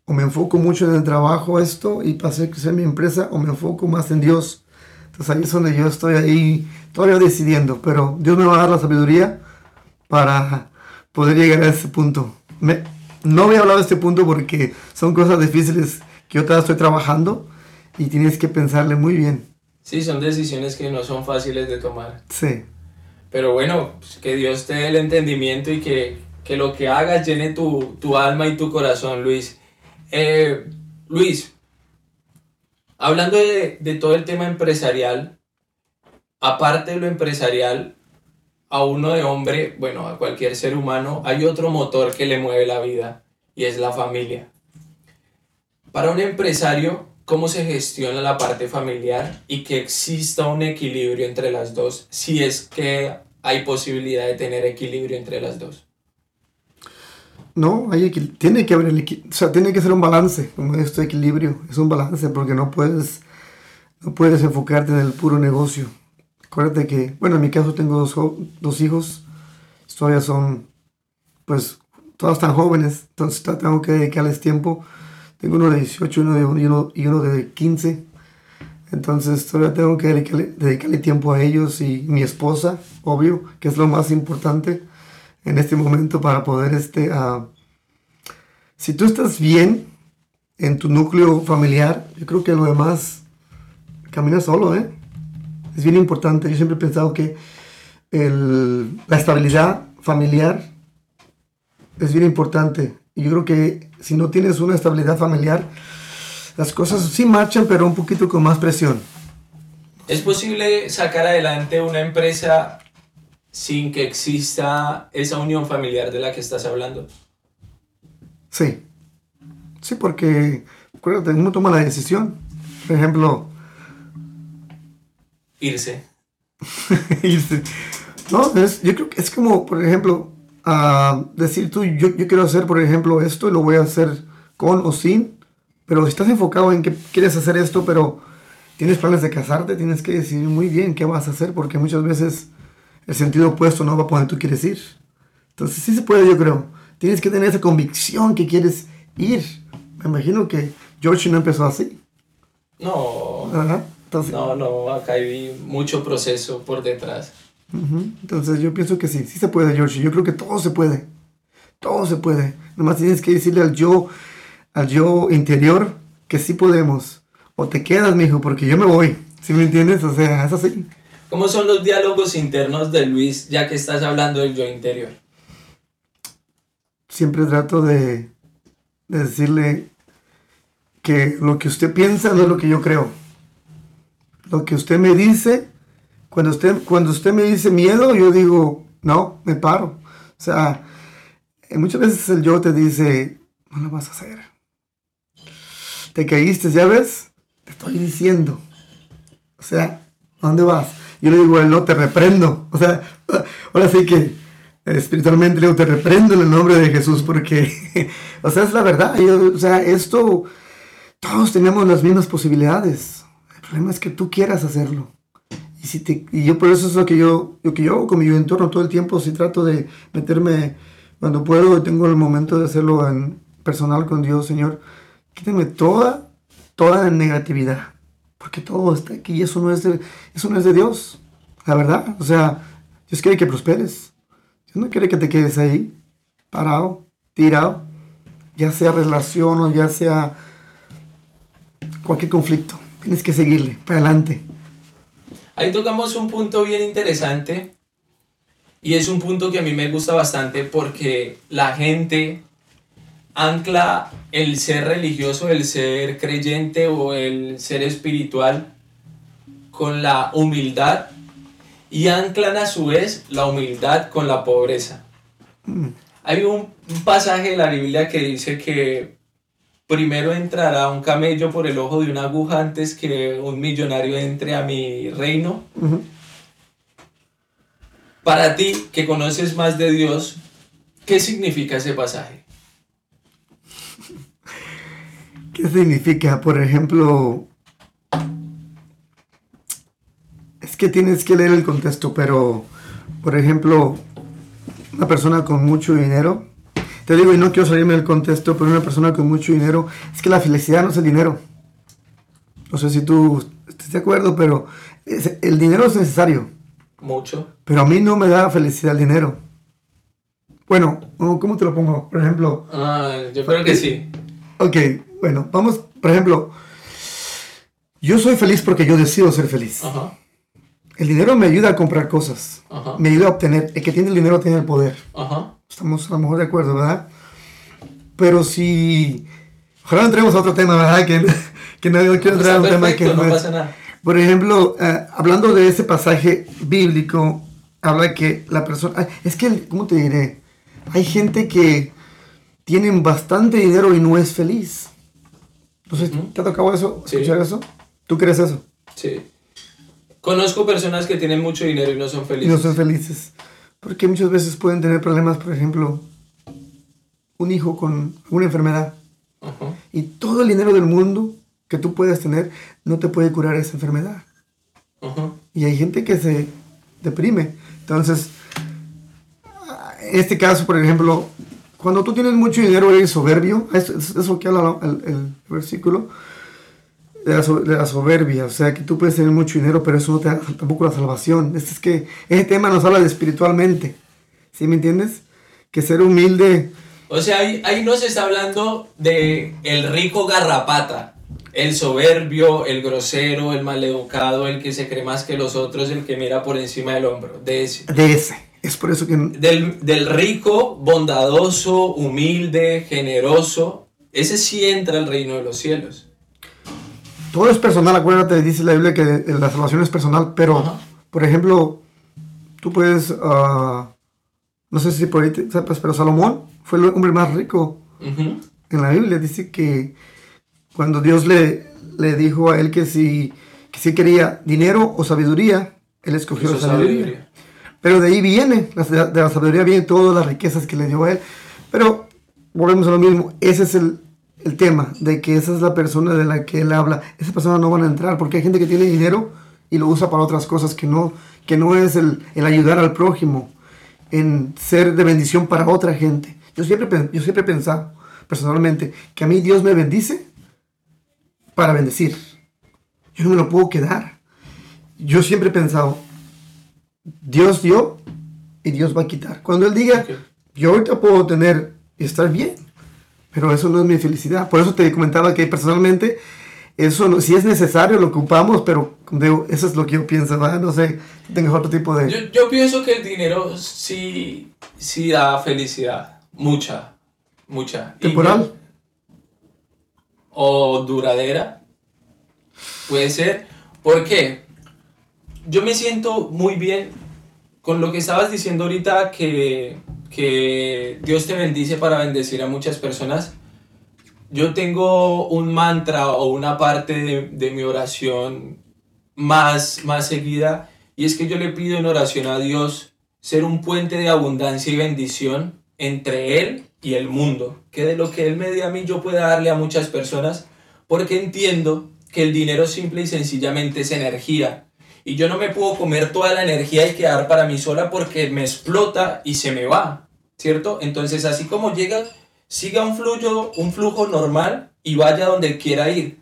o me enfoco mucho en el trabajo esto y para hacer crecer mi empresa o me enfoco más en Dios. Entonces ahí es donde yo estoy ahí todavía decidiendo, pero Dios me va a dar la sabiduría para poder llegar a ese punto. Me, no voy a hablar de este punto porque son cosas difíciles que yo todavía estoy trabajando y tienes que pensarle muy bien. Sí, son decisiones que no son fáciles de tomar. Sí. Pero bueno, pues que Dios te dé el entendimiento y que, que lo que hagas llene tu, tu, alma y tu corazón, Luis. Eh, Luis, hablando de, de todo el tema empresarial, aparte de lo empresarial, a uno de hombre, bueno, a cualquier ser humano, hay otro motor que le mueve la vida y es la familia. Para un empresario, ¿cómo se gestiona la parte familiar y que exista un equilibrio entre las dos, si es que hay posibilidad de tener equilibrio entre las dos? No, hay tiene que haber o sea, tiene que ser un balance, como este equilibrio, es un balance porque no puedes no puedes enfocarte en el puro negocio. Acuérdate que, bueno, en mi caso tengo dos, dos hijos, todavía son, pues, todas tan jóvenes, entonces tengo que dedicarles tiempo. Tengo uno de 18 uno de, y, uno, y uno de 15. Entonces todavía tengo que dedicarle, tiempo a ellos y mi esposa, obvio, que es lo más importante en este momento para poder, este, ah, si tú estás bien en tu núcleo familiar, yo creo que lo demás camina solo, ¿eh? Es bien importante. Yo siempre he pensado que la estabilidad familiar es bien importante. Y yo creo que si no tienes una estabilidad familiar, las cosas sí marchan, pero un poquito con más presión. ¿Es posible sacar adelante una empresa sin que exista esa unión familiar de la que estás hablando? Sí. Sí, porque acuérdate, uno toma la decisión. Por ejemplo, irse. irse. No, es, yo creo que es como, por ejemplo, decir tú, yo, yo quiero hacer, por ejemplo, esto y lo voy a hacer con o sin, pero si estás enfocado en que quieres hacer esto, pero tienes planes de casarte, tienes que decidir muy bien qué vas a hacer, porque muchas veces el sentido opuesto no va por donde tú quieres ir. Entonces sí se puede, yo creo. Tienes que tener esa convicción que quieres ir. Me imagino que George no empezó así. No. no, no, acá hay mucho proceso por detrás. Entonces yo pienso que sí, sí se puede, George. Yo creo que todo se puede. Todo se puede. Nomás tienes que decirle al yo, al yo interior que sí podemos. O te quedas, mijo, porque yo me voy. ¿Sí me entiendes? O sea, es así. ¿Cómo son los diálogos internos de Luis, ya que estás hablando del yo interior? Siempre trato de, de decirle que lo que usted piensa no es lo que yo creo. Lo que usted me dice cuando usted, cuando usted me dice miedo, yo digo, no, me paro. O sea, eh, muchas veces el yo te dice, no lo vas a hacer. Te caíste, ¿ya ves? Te estoy diciendo. O sea, ¿a dónde vas? Yo le digo, no, te reprendo. O sea, ahora sí que espiritualmente le digo, te reprendo en el nombre de Jesús porque, o sea, es la verdad. o sea, esto, todos tenemos las mismas posibilidades. El problema es que tú quieras hacerlo. Y, si te, yo por eso es lo que yo, lo que yo hago con mi entorno todo el tiempo, si trato de meterme cuando puedo, tengo el momento de hacerlo en personal con Dios, Señor, quítame toda, toda negatividad, porque todo está aquí y eso no es de, eso no es de Dios, la verdad. O sea, Dios quiere que prosperes, Dios no quiere que te quedes ahí, parado, tirado, ya sea relación o ya sea cualquier conflicto. Tienes que seguirle, para adelante. Ahí tocamos un punto bien interesante y es un punto que a mí me gusta bastante porque la gente ancla el ser religioso, el ser creyente o el ser espiritual con la humildad y anclan a su vez la humildad con la pobreza. Mm. Hay un pasaje de la Biblia que dice que primero entrará un camello por el ojo de una aguja antes que un millonario entre a mi reino. Para ti, que conoces más de Dios, ¿qué significa ese pasaje? ¿Qué significa? Por ejemplo, es que tienes que leer el contexto, pero, por ejemplo, una persona con mucho dinero te digo, y no quiero salirme del contexto, pero una persona con mucho dinero, es que la felicidad no es el dinero. No sé si tú estás de acuerdo, pero el dinero es necesario. Mucho. Pero a mí no me da felicidad el dinero. Bueno, ¿cómo te lo pongo? Por ejemplo. Ah, yo creo que sí. Ok, bueno, vamos, por ejemplo, yo soy feliz porque yo decido ser feliz. Ajá. El dinero me ayuda a comprar cosas. Ajá. Me ayuda a obtener. El que tiene el dinero tiene el poder. Ajá. Estamos a lo mejor de acuerdo, ¿verdad? Pero si... Ojalá entremos a otro tema, ¿verdad? Que, que no, quiero entrar a un tema que no, pasa nada. Por ejemplo, eh, hablando de ese pasaje bíblico, habla que la persona... Es que, ¿cómo te diré? Hay gente que tienen bastante dinero y no es feliz. Entonces, ¿te ha tocado eso? ¿Escuchar eso? ¿Tú crees eso? Sí. Conozco personas que tienen mucho dinero y no son felices. Y no son felices. Porque muchas veces pueden tener problemas, por ejemplo, un hijo con una enfermedad. Y todo el dinero del mundo que tú puedas tener no te puede curar esa enfermedad. Y hay gente que se deprime. Entonces, en este caso, por ejemplo, cuando tú tienes mucho dinero eres soberbio, eso, es lo que habla el, el, versículo, la, so- de la soberbia, o sea, que tú puedes tener mucho dinero, pero eso no te da tampoco la salvación. Este es que ese tema nos habla de espiritualmente, ¿sí me entiendes? Que ser humilde, O sea, ahí, ahí nos está hablando de el rico garrapata, el soberbio, el grosero, el maleducado, el que se cree más que los otros, el que mira por encima del hombro, de ese. de ese. Es por eso que Del, del rico, bondadoso, humilde, generoso, ese sí entra al reino de los cielos. Todo es personal, acuérdate, dice la Biblia que la salvación es personal, pero, Ajá. por ejemplo, tú puedes, ah, no sé si por ahí te sepas, pero Salomón fue el hombre más rico en la Biblia. Dice que cuando Dios le, le dijo a él que si, que si quería dinero o sabiduría, él escogió la sabiduría. sabiduría. Pero de ahí viene, de la sabiduría vienen todas las riquezas que le dio a él. Pero volvemos a lo mismo, ese es el, el tema, de que esa es la persona de la que él habla. Esas personas no van a entrar porque hay gente que tiene dinero y lo usa para otras cosas que no, que no es el, el ayudar al prójimo, en ser de bendición para otra gente. Yo siempre, yo siempre he pensado, personalmente, que a mí Dios me bendice para bendecir. Yo no me lo puedo quedar. Yo siempre he pensado, Dios dio y Dios va a quitar. Cuando Él diga, yo ahorita puedo tener y estar bien, pero eso no es mi felicidad. Por eso te comentaba que personalmente, eso no- si es necesario lo ocupamos, pero digo, eso es lo que yo pienso, ¿verdad? No sé, si tengas otro tipo de... Yo, yo pienso que el dinero sí, sí da felicidad, mucha, mucha. Temporal. o duradera. Puede ser. ¿Por qué? Yo me siento muy bien con lo que estabas diciendo ahorita que, que Dios te bendice para bendecir a muchas personas. Yo tengo un mantra o una parte de, de mi oración más, más seguida y es que yo le pido en oración a Dios ser un puente de abundancia y bendición entre Él y el mundo. Que de lo que Él me dé a mí yo pueda darle a muchas personas porque entiendo que el dinero simple y sencillamente es energía. Y yo no me puedo comer toda la energía y quedar para mí sola porque me explota y se me va, ¿cierto? Entonces así como llega, siga un flujo, un flujo normal y vaya donde quiera ir.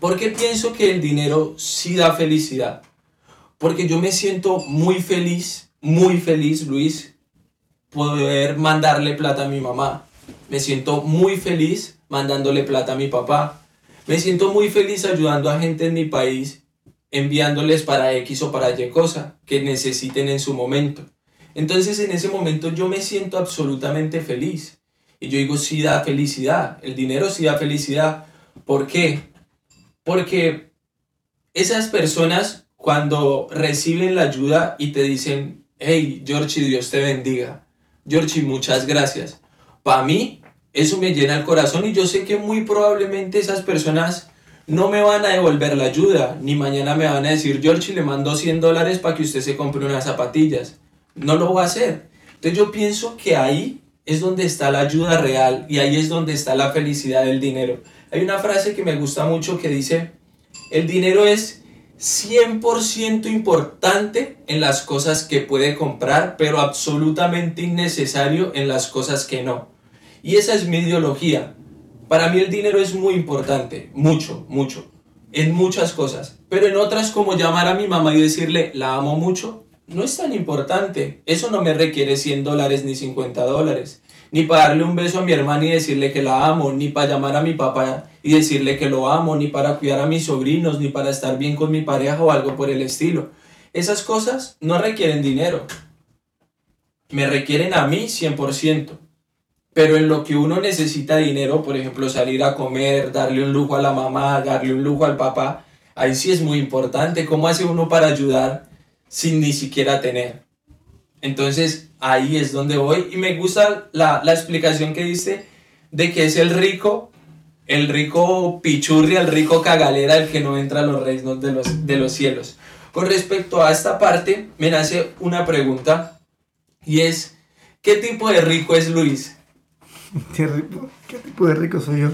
¿Por qué pienso que el dinero sí da felicidad? Porque yo me siento muy feliz, muy feliz, Luis, poder mandarle plata a mi mamá. Me siento muy feliz mandándole plata a mi papá. Me siento muy feliz ayudando a gente en mi país, enviándoles para X o para Y cosa que necesiten en su momento. Entonces en ese momento yo me siento absolutamente feliz. Y yo digo, sí da felicidad. El dinero sí da felicidad. ¿Por qué? Porque esas personas cuando reciben la ayuda y te dicen, hey, Georgie, Dios te bendiga. Georgie, muchas gracias. Para mí, eso me llena el corazón y yo sé que muy probablemente esas personas no me van a devolver la ayuda, ni mañana me van a decir, Georgie, le mando 100 dólares para que usted se compre unas zapatillas. No lo va a hacer. Entonces yo pienso que ahí es donde está la ayuda real y ahí es donde está la felicidad del dinero. Hay una frase que me gusta mucho que dice, el dinero es 100% importante en las cosas que puede comprar, pero absolutamente innecesario en las cosas que no. Y esa es mi ideología. Para mí el dinero es muy importante, mucho, mucho, en muchas cosas. Pero en otras como llamar a mi mamá y decirle, la amo mucho, no es tan importante. Eso no me requiere 100 dólares ni 50 dólares. Ni para darle un beso a mi hermana y decirle que la amo, ni para llamar a mi papá y decirle que lo amo, ni para cuidar a mis sobrinos, ni para estar bien con mi pareja o algo por el estilo. Esas cosas no requieren dinero. Me requieren a mí 100%. Pero en lo que uno necesita dinero, por ejemplo, salir a comer, darle un lujo a la mamá, darle un lujo al papá, ahí sí es muy importante. ¿Cómo hace uno para ayudar sin ni siquiera tener? Entonces ahí es donde voy y me gusta la, la explicación que diste de que es el rico, el rico pichurri, el rico cagalera, el que no entra a los reinos de los, de los cielos. Con respecto a esta parte, me nace una pregunta y es, ¿qué tipo de rico es Luis? ¿Qué, rico- qué tipo de rico soy yo?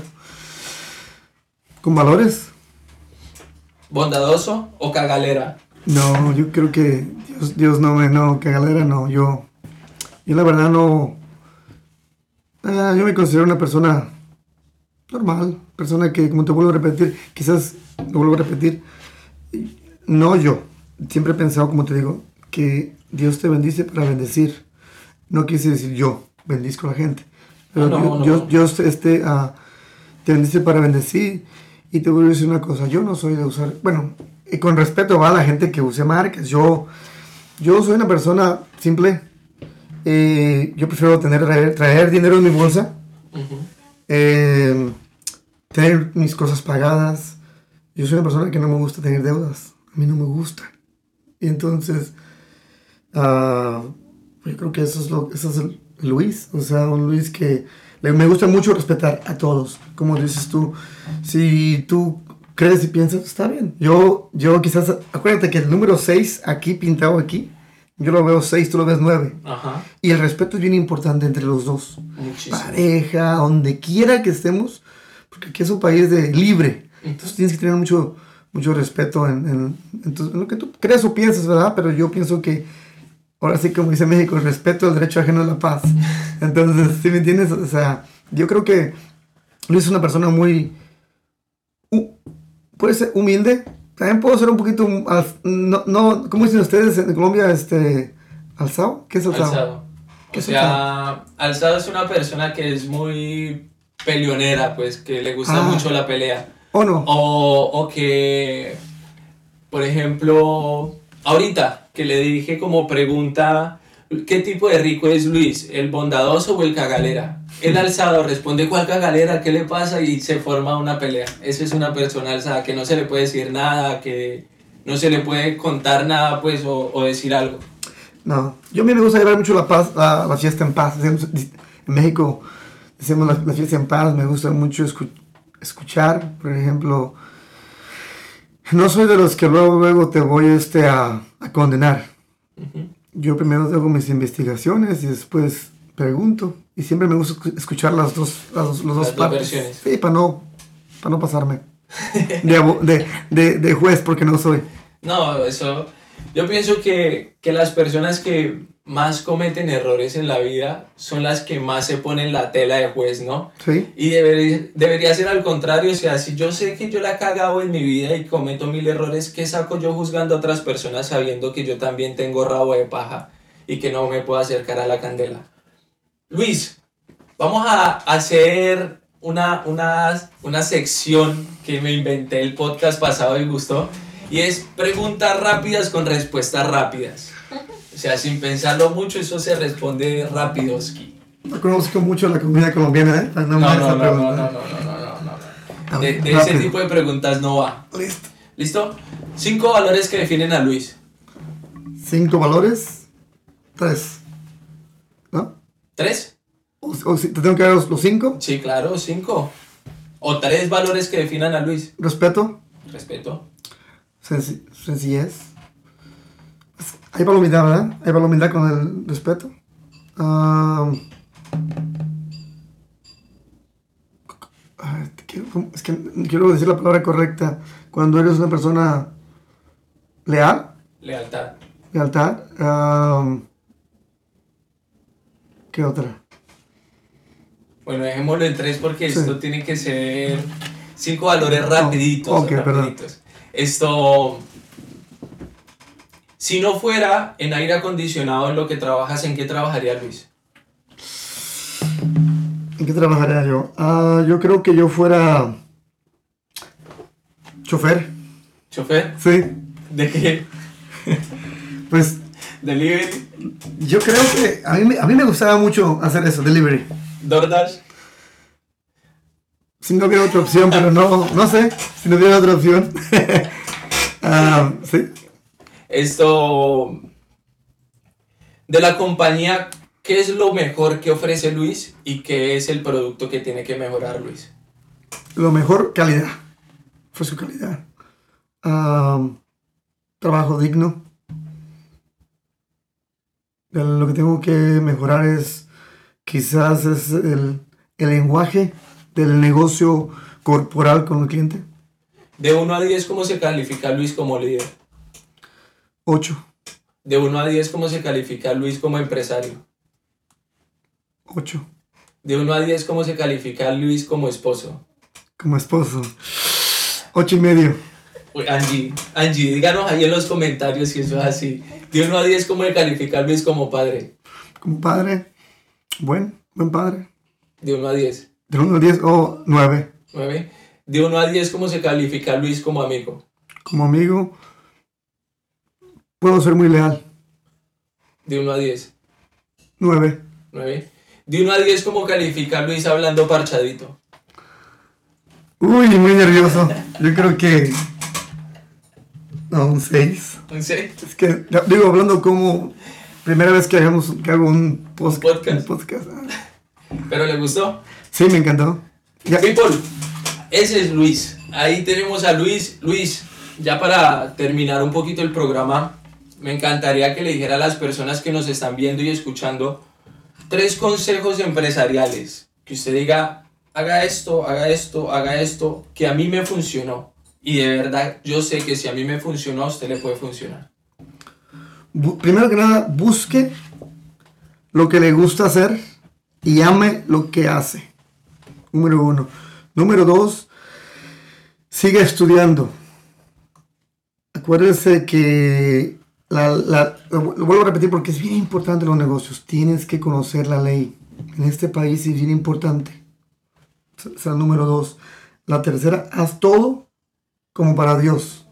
¿Con valores? ¿Bondadoso o cagalera? No, yo creo que Dios, Dios no me, no, que galera no, yo, yo la verdad no, ah, yo me considero una persona normal, persona que, como te vuelvo a repetir, quizás lo vuelvo a repetir, no yo, siempre he pensado, como te digo, que Dios te bendice para bendecir. No quise decir yo, bendizco a la gente. Pero Ah, no, Dios, no. Dios, este, ah, te bendice para bendecir. Y te voy a decir una cosa, yo no soy de usar, bueno, y con respeto va a la gente que use marcas. Yo, yo soy una persona simple. Eh, yo prefiero tener, traer, traer dinero en mi bolsa, eh, tener mis cosas pagadas. Yo soy una persona que no me gusta tener deudas. A mí no me gusta. Y entonces, ah, yo creo que eso es, lo, eso es el Luis. O sea, un Luis que le- me gusta mucho respetar a todos. Como dices tú, si tú crees y piensas, está bien. Yo, yo quizás, acuérdate que el número 6 aquí pintado aquí, yo lo veo 6, tú lo ves 9. Ajá. Y el respeto es bien importante entre los dos Muchísimo. pareja, donde quiera que estemos, porque aquí es un país de libre. Entonces tienes que tener mucho, mucho respeto en, en- en tu- en lo que tú crees o piensas, ¿verdad? Pero yo pienso que, ahora sí, como dice México, respeto al derecho ajeno es la paz. Entonces, ¿sí me entiendes? O sea, yo creo que Luis es una persona muy, hu- puede ser humilde, también puedo ser un poquito, no, no, ¿cómo dicen ustedes en Colombia? Este, ¿Alzado? ¿Qué es alzado? Alzado. ¿Qué O es sea, Alzado es una persona que es muy peleonera, pues, que le gusta Ah. mucho la pelea. ¿O no? O, o que, por ejemplo, ahorita que le dije como pregunta, ¿qué tipo de rico es Luis? ¿El bondadoso o el cagalera? El alzado responde, ¿cuál cagalera? ¿Qué le pasa? Y se forma una pelea. Esa es una persona alzada que no se le puede decir nada, que no se le puede contar nada, pues, o, decir algo. No, yo a mí me gusta llevar mucho la paz, la, la fiesta en paz. En México decimos la, la fiesta en paz, me gusta mucho escu- escuchar, por ejemplo. No soy de los que luego, luego te voy este, a, a condenar. Yo primero hago mis investigaciones y después pregunto. Y siempre me gusta escu- escuchar las dos, las dos, las dos partes. versiones. Sí, para no, para no pasarme de, de, de, de juez porque no soy. No, eso. Yo pienso que, que las personas que más cometen errores en la vida son las que más se ponen la tela de juez, ¿no? ¿Sí? Y debería, debería ser al contrario, o sea, si yo sé que yo la he cagado en mi vida y cometo mil errores, ¿qué saco yo juzgando a otras personas sabiendo que yo también tengo rabo de paja y que no me puedo acercar a la candela? Luis, vamos a hacer una, una, una sección que me inventé el podcast pasado y gustó, y es preguntas rápidas con respuestas rápidas. O sea, sin pensarlo mucho, eso se responde rapidoski. No conozco mucho la comida colombiana, ¿eh? No, no, no, no, no, no, no, no, no, no. De, de ese tipo de preguntas no va. Listo. ¿Listo? Cinco valores que definen a Luis. Cinco valores. Tres. ¿No? ¿Tres? O, o te tengo que dar los, los cinco. Sí, claro, cinco. O tres valores que definan a Luis. Respeto. Respeto. Senci- sencillez. Hay humildad, ¿verdad? Hay humildad con el respeto. ¿cómo? es que quiero decir la palabra correcta. Cuando eres una persona leal, Lealtad. lealtad. ¿Qué otra? Bueno, dejémoslo en tres porque Sí. esto tiene que ser cinco valores rapiditos. ok, perdón. rapiditos. Esto... Si no fuera en aire acondicionado en lo que trabajas, ¿en qué trabajaría Luis? ¿En qué trabajaría yo? Ah, yo creo que yo fuera chofer. ¿Chofer? Sí, ¿De qué? pues ¿Delivery? yo creo que a mí, me- a mí me gustaba mucho hacer eso, delivery. ¿DoorDash? Si no hubiera otra opción, pero no, no sé, si no hubiera otra opción. Ah, sí, Esto... De la compañía, ¿qué es lo mejor que ofrece Luis y qué es el producto que tiene que mejorar Luis? lo mejor, calidad. Fue su calidad. Ah, trabajo digno. Lo que tengo que mejorar es quizás es el, el lenguaje del negocio corporal con el cliente. De 1 a 10, ¿cómo se califica Luis como líder? 8. De 1 a 10, ¿cómo se califica Luis como empresario? 8. De 1 a 10, ¿cómo se califica Luis como esposo? como esposo. Ocho y medio. Uy, Angie, Angie, díganos ahí en los comentarios si eso es así. De 1 a 10, ¿cómo le califica a Luis como padre? Como padre, buen, buen padre. De 1 a 10. De 1 a 10 o 9. 9. De 1 a 10, ¿cómo se califica a Luis como amigo? Como amigo, puedo ser muy leal. De 1 a 10. 9. 9. De 1 a 10, ¿cómo califica a Luis hablando parchadito? Uy, muy nervioso. Yo creo que. No, un 6. ¿Un 6? Es que, digo, hablando como. Primera vez que, hagamos, que hago un, post- podcast. un podcast. Ah. ¿Pero le gustó? Sí, me encantó. Ya, People, ese es Luis. Ahí tenemos a Luis. Luis, ya para terminar un poquito el programa, me encantaría que le dijera a las personas que nos están viendo y escuchando tres consejos empresariales. Que usted diga, haga esto, haga esto, haga esto, que a mí me funcionó. Y de verdad, yo sé que si a mí me funcionó, a usted le puede funcionar. bu- primero que nada, busque lo que le gusta hacer y ame lo que hace. Número uno. Número dos, siga estudiando. Acuérdese que, la, lo vuelvo a repetir porque es bien importante los negocios. Tienes que conocer la ley. En este país es bien importante. Es la número dos. La tercera, haz todo como para Dios.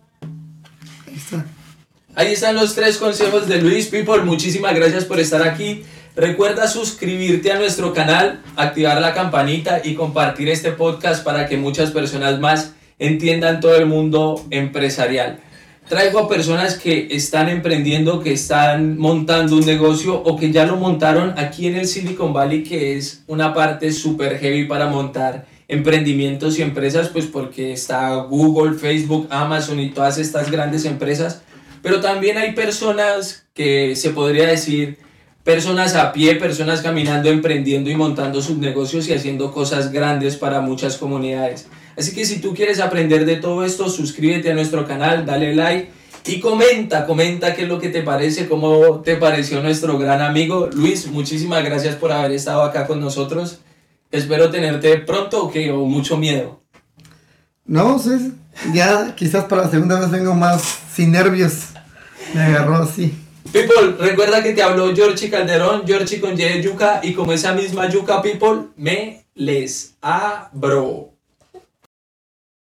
Ahí están los tres consejos de Luis People. Muchísimas gracias por estar aquí. Recuerda suscribirte a nuestro canal, activar la campanita y compartir este podcast para que muchas personas más entiendan todo el mundo empresarial. Traigo a personas que están emprendiendo, que están montando un negocio o que ya lo montaron aquí en el Silicon Valley, que es una parte súper heavy para montar emprendimientos y empresas, pues porque está Google, Facebook, Amazon y todas estas grandes empresas. Pero también hay personas que se podría decir, personas a pie, personas caminando, emprendiendo y montando sus negocios y haciendo cosas grandes para muchas comunidades. Así que si tú quieres aprender de todo esto, suscríbete a nuestro canal, dale like y comenta, comenta qué es lo que te parece, cómo te pareció nuestro gran amigo Luis. Muchísimas gracias por haber estado acá con nosotros. Espero tenerte pronto ¿ok? o mucho miedo. No, sí, ya quizás para la segunda vez vengo más sin nervios. Me agarró así. People, recuerda que te habló Georgie Calderón, Georgie con Y de yuca y como esa misma yuca, people, me les abro.